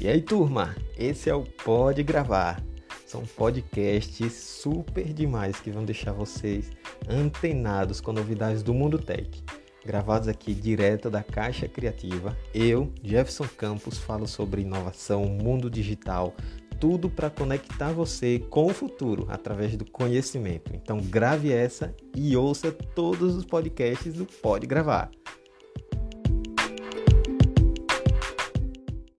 E aí, turma, esse é o Pode Gravar. São podcasts super demais que vão deixar vocês antenados com novidades do mundo tech. Gravados aqui direto da Caixa Criativa, eu, Jefferson Campos, falo sobre inovação, mundo digital, tudo para conectar você com o futuro através do conhecimento. Então grave essa e ouça todos os podcasts do Pode Gravar.